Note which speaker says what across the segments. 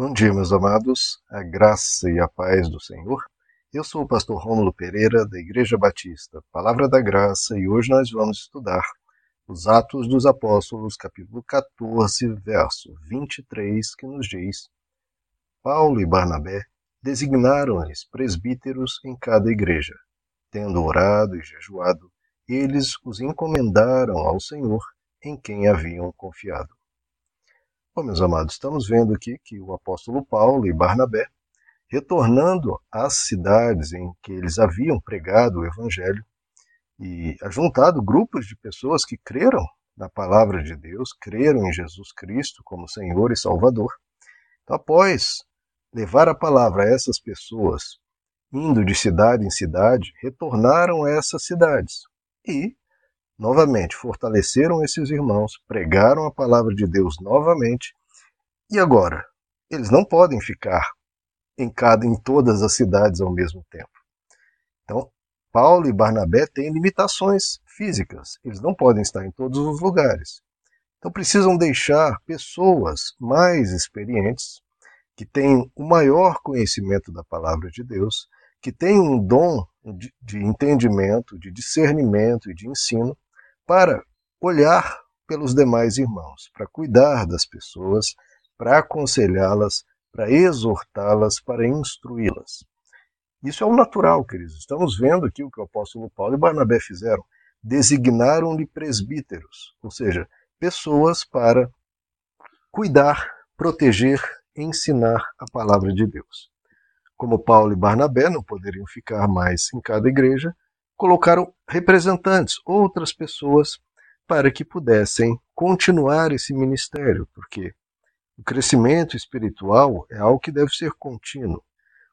Speaker 1: Bom dia, meus amados, a graça e a paz do Senhor. Eu sou o pastor Rômulo Pereira, da Igreja Batista, Palavra da Graça, e hoje nós vamos estudar os Atos dos Apóstolos, capítulo 14, verso 23, que nos diz: Paulo e Barnabé designaram-lhes presbíteros em cada igreja. Tendo orado e jejuado, eles os encomendaram ao Senhor, em quem haviam confiado. Bom, meus amados, estamos vendo aqui que o apóstolo Paulo e Barnabé retornando às cidades em que eles haviam pregado o Evangelho e ajuntado grupos de pessoas que creram na palavra de Deus, creram em Jesus Cristo como Senhor e Salvador. Então, após levar a palavra a essas pessoas, indo de cidade em cidade, retornaram a essas cidades e, novamente, fortaleceram esses irmãos, pregaram a palavra de Deus novamente. E agora, eles não podem ficar em cada em todas as cidades ao mesmo tempo. Então, Paulo e Barnabé têm limitações físicas, eles não podem estar em todos os lugares. Então precisam deixar pessoas mais experientes, que têm o maior conhecimento da palavra de Deus, que têm um dom de, de entendimento, de discernimento e de ensino, para olhar pelos demais irmãos, para cuidar das pessoas, para aconselhá-las, para exortá-las, para instruí-las. Isso é o natural, queridos. Estamos vendo aqui o que o apóstolo Paulo e Barnabé fizeram. Designaram-lhe presbíteros, ou seja, pessoas para cuidar, proteger, ensinar a palavra de Deus. Como Paulo e Barnabé não poderiam ficar mais em cada igreja, colocaram representantes, outras pessoas, para que pudessem continuar esse ministério, porque o crescimento espiritual é algo que deve ser contínuo.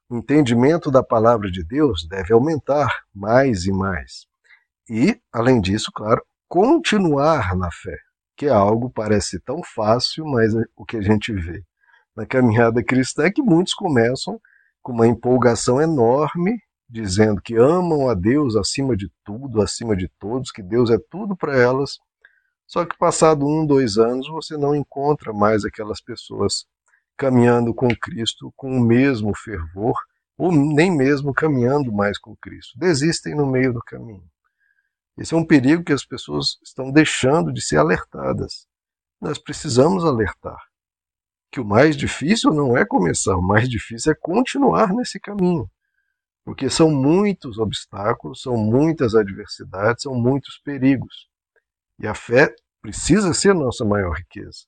Speaker 1: O entendimento da palavra de Deus deve aumentar mais e mais. E, além disso, claro, continuar na fé, que é algo parece tão fácil, mas é o que a gente vê na caminhada cristã é que muitos começam com uma empolgação enorme, dizendo que amam a Deus acima de tudo, acima de todos, que Deus é tudo para elas, só que passado um, dois anos, você não encontra mais aquelas pessoas caminhando com Cristo com o mesmo fervor, ou nem mesmo caminhando mais com Cristo. Desistem no meio do caminho. Esse é um perigo que as pessoas estão deixando de ser alertadas. Nós precisamos alertar que o mais difícil não é começar, o mais difícil é continuar nesse caminho. Porque são muitos obstáculos, são muitas adversidades, são muitos perigos. E a fé precisa ser nossa maior riqueza.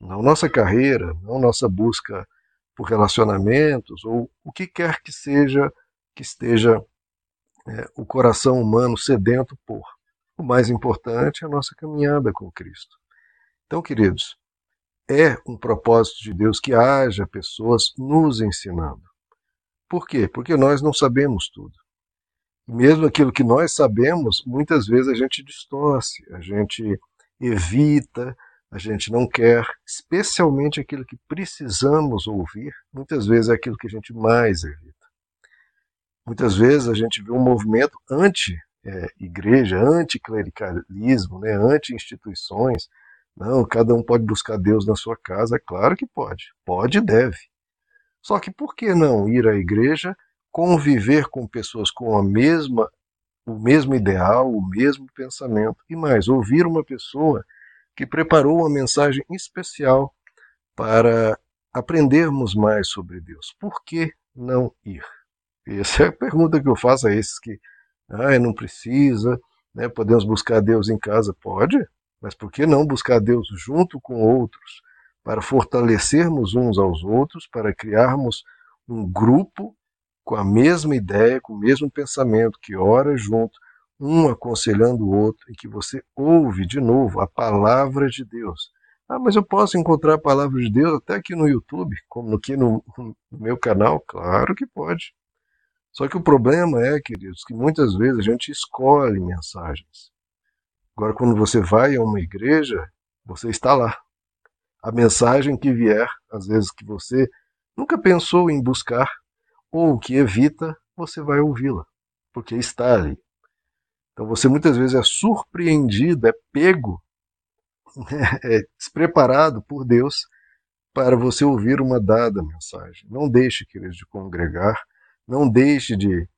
Speaker 1: Não nossa carreira, não nossa busca por relacionamentos, ou o que quer que seja que esteja é, o coração humano sedento por. O mais importante é a nossa caminhada com Cristo. Então, queridos, é um propósito de Deus que haja pessoas nos ensinando. Por quê? Porque nós não sabemos tudo mesmo aquilo que nós sabemos, muitas vezes a gente distorce, a gente evita, a gente não quer, especialmente aquilo que precisamos ouvir, muitas vezes é aquilo que a gente mais evita. Muitas vezes a gente vê um movimento anti-igreja, é, anti-clericalismo, né, anti-instituições. Não, cada um pode buscar Deus na sua casa. É claro que pode, pode e deve. Só que por que não ir à igreja conviver com pessoas com a mesma o mesmo ideal, o mesmo pensamento e mais ouvir uma pessoa que preparou uma mensagem especial para aprendermos mais sobre Deus. Por que não ir? Essa é a pergunta que eu faço a esses que ah, não precisa, né? podemos buscar Deus em casa, pode, mas por que não buscar Deus junto com outros para fortalecermos uns aos outros, para criarmos um grupo com a mesma ideia, com o mesmo pensamento, que ora junto, um aconselhando o outro, e que você ouve de novo a palavra de Deus. Ah, mas eu posso encontrar a palavra de Deus até aqui no YouTube, como aqui no, no meu canal? Claro que pode. Só que o problema é, queridos, que muitas vezes a gente escolhe mensagens. Agora, quando você vai a uma igreja, você está lá. A mensagem que vier, às vezes que você nunca pensou em buscar, ou que evita, você vai ouvi-la, porque está ali. Então você muitas vezes é surpreendido, é pego, é despreparado por Deus para você ouvir uma dada mensagem. Não deixe, queridos, de congregar, não deixe de,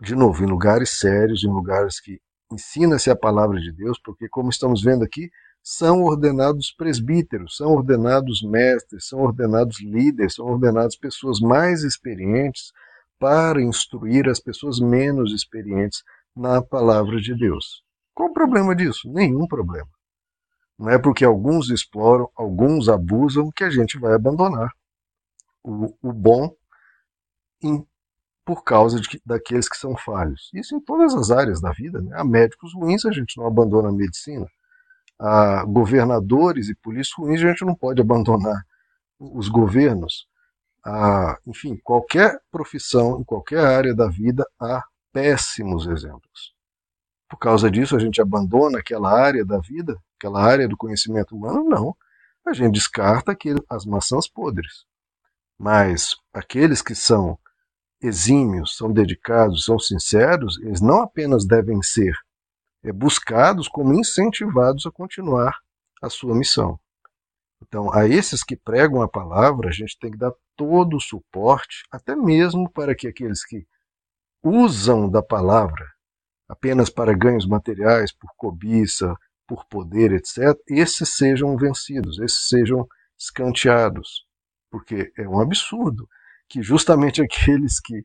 Speaker 1: de novo, em lugares sérios, em lugares que ensina-se a palavra de Deus, porque, como estamos vendo aqui, são ordenados presbíteros, são ordenados mestres, são ordenados líderes, são ordenados pessoas mais experientes para instruir as pessoas menos experientes na palavra de Deus. Qual o problema disso? Nenhum problema. Não é porque alguns exploram, alguns abusam, que a gente vai abandonar o, o bom em, por causa de, daqueles que são falhos. Isso em todas as áreas da vida. Né? Há médicos ruins, a gente não abandona a medicina. Há governadores e polícias ruins, a gente não pode abandonar os governos. Há, enfim, qualquer profissão, em qualquer área da vida, há péssimos exemplos. Por causa disso, a gente abandona aquela área da vida, aquela área do conhecimento humano? Não. A gente descarta aquele, as maçãs podres. Mas aqueles que são exímios, são dedicados, são sinceros, eles não apenas devem ser buscados, como incentivados a continuar a sua missão. Então, a esses que pregam a palavra, a gente tem que dar todo o suporte, até mesmo para que aqueles que usam da palavra apenas para ganhos materiais, por cobiça, por poder, etc., esses sejam vencidos, esses sejam escanteados. Porque é um absurdo que justamente aqueles que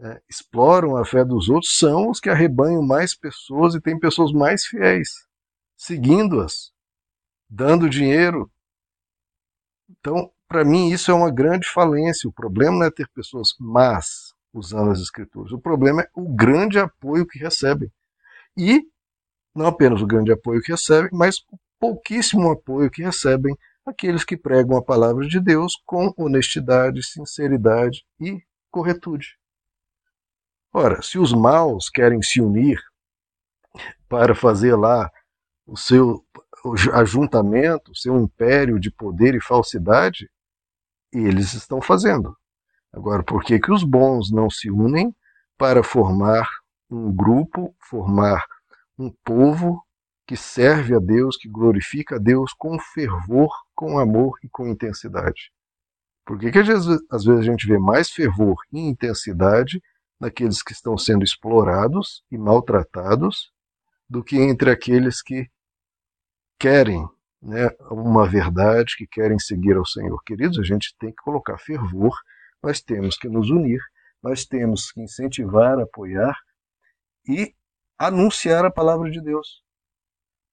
Speaker 1: é, exploram a fé dos outros são os que arrebanham mais pessoas e têm pessoas mais fiéis, seguindo-as, dando dinheiro. Então, para mim, isso é uma grande falência. O problema não é ter pessoas más, usando as escrituras. O problema é o grande apoio que recebem. E não apenas o grande apoio que recebem, mas o pouquíssimo apoio que recebem aqueles que pregam a palavra de Deus com honestidade, sinceridade e corretude. Ora, se os maus querem se unir para fazer lá o seu ajuntamento, o seu império de poder e falsidade, eles estão fazendo. Agora, por que, que os bons não se unem para formar um grupo, formar um povo que serve a Deus, que glorifica a Deus com fervor, com amor e com intensidade? Por que, que às, vezes, a gente vê mais fervor e intensidade naqueles que estão sendo explorados e maltratados do que entre aqueles que querem né, uma verdade, que querem seguir ao Senhor? Queridos, a gente tem que colocar fervor nós temos que nos unir, nós temos que incentivar, apoiar e anunciar a palavra de Deus.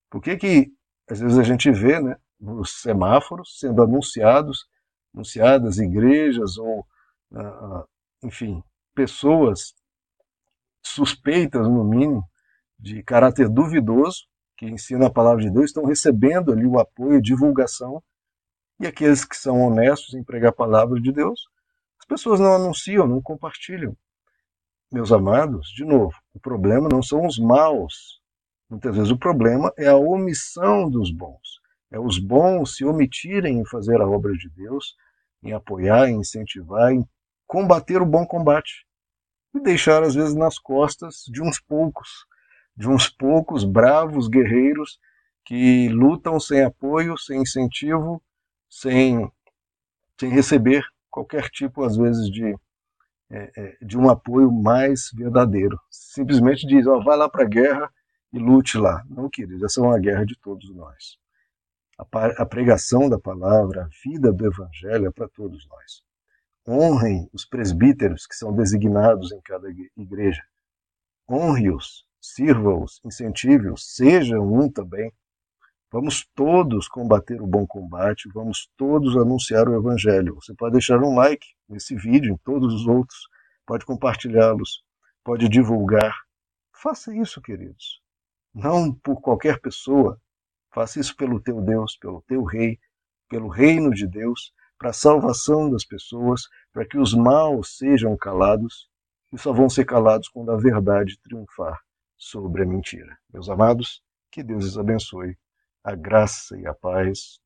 Speaker 1: Por que que às vezes a gente vê, né, nos semáforos sendo anunciados, anunciadas igrejas ou, uh, enfim, pessoas suspeitas no mínimo de caráter duvidoso que ensinam a palavra de Deus estão recebendo ali o apoio, divulgação e aqueles que são honestos em pregar a palavra de Deus as pessoas não anunciam, não compartilham. Meus amados, de novo, o problema não são os maus. Muitas vezes o problema é a omissão dos bons. É os bons se omitirem em fazer a obra de Deus, em apoiar, em incentivar, em combater o bom combate. E deixar, às vezes, nas costas de uns poucos, de uns poucos bravos guerreiros que lutam sem apoio, sem incentivo, sem, sem receber qualquer tipo, às vezes, de, é, é, de um apoio mais verdadeiro. Simplesmente diz, ó, vai lá para a guerra e lute lá. Não, querido, essa é uma guerra de todos nós. A, a pregação da palavra, a vida do evangelho é para todos nós. Honrem os presbíteros que são designados em cada igreja. Honre-os, sirva-os, incentive-os, sejam um também. Vamos todos combater o bom combate, vamos todos anunciar o Evangelho. Você pode deixar um like nesse vídeo, em todos os outros, pode compartilhá-los, pode divulgar. Faça isso, queridos. Não por qualquer pessoa. Faça isso pelo teu Deus, pelo teu Rei, pelo reino de Deus, para a salvação das pessoas, para que os maus sejam calados e só vão ser calados quando a verdade triunfar sobre a mentira. Meus amados, que Deus os abençoe a graça e a paz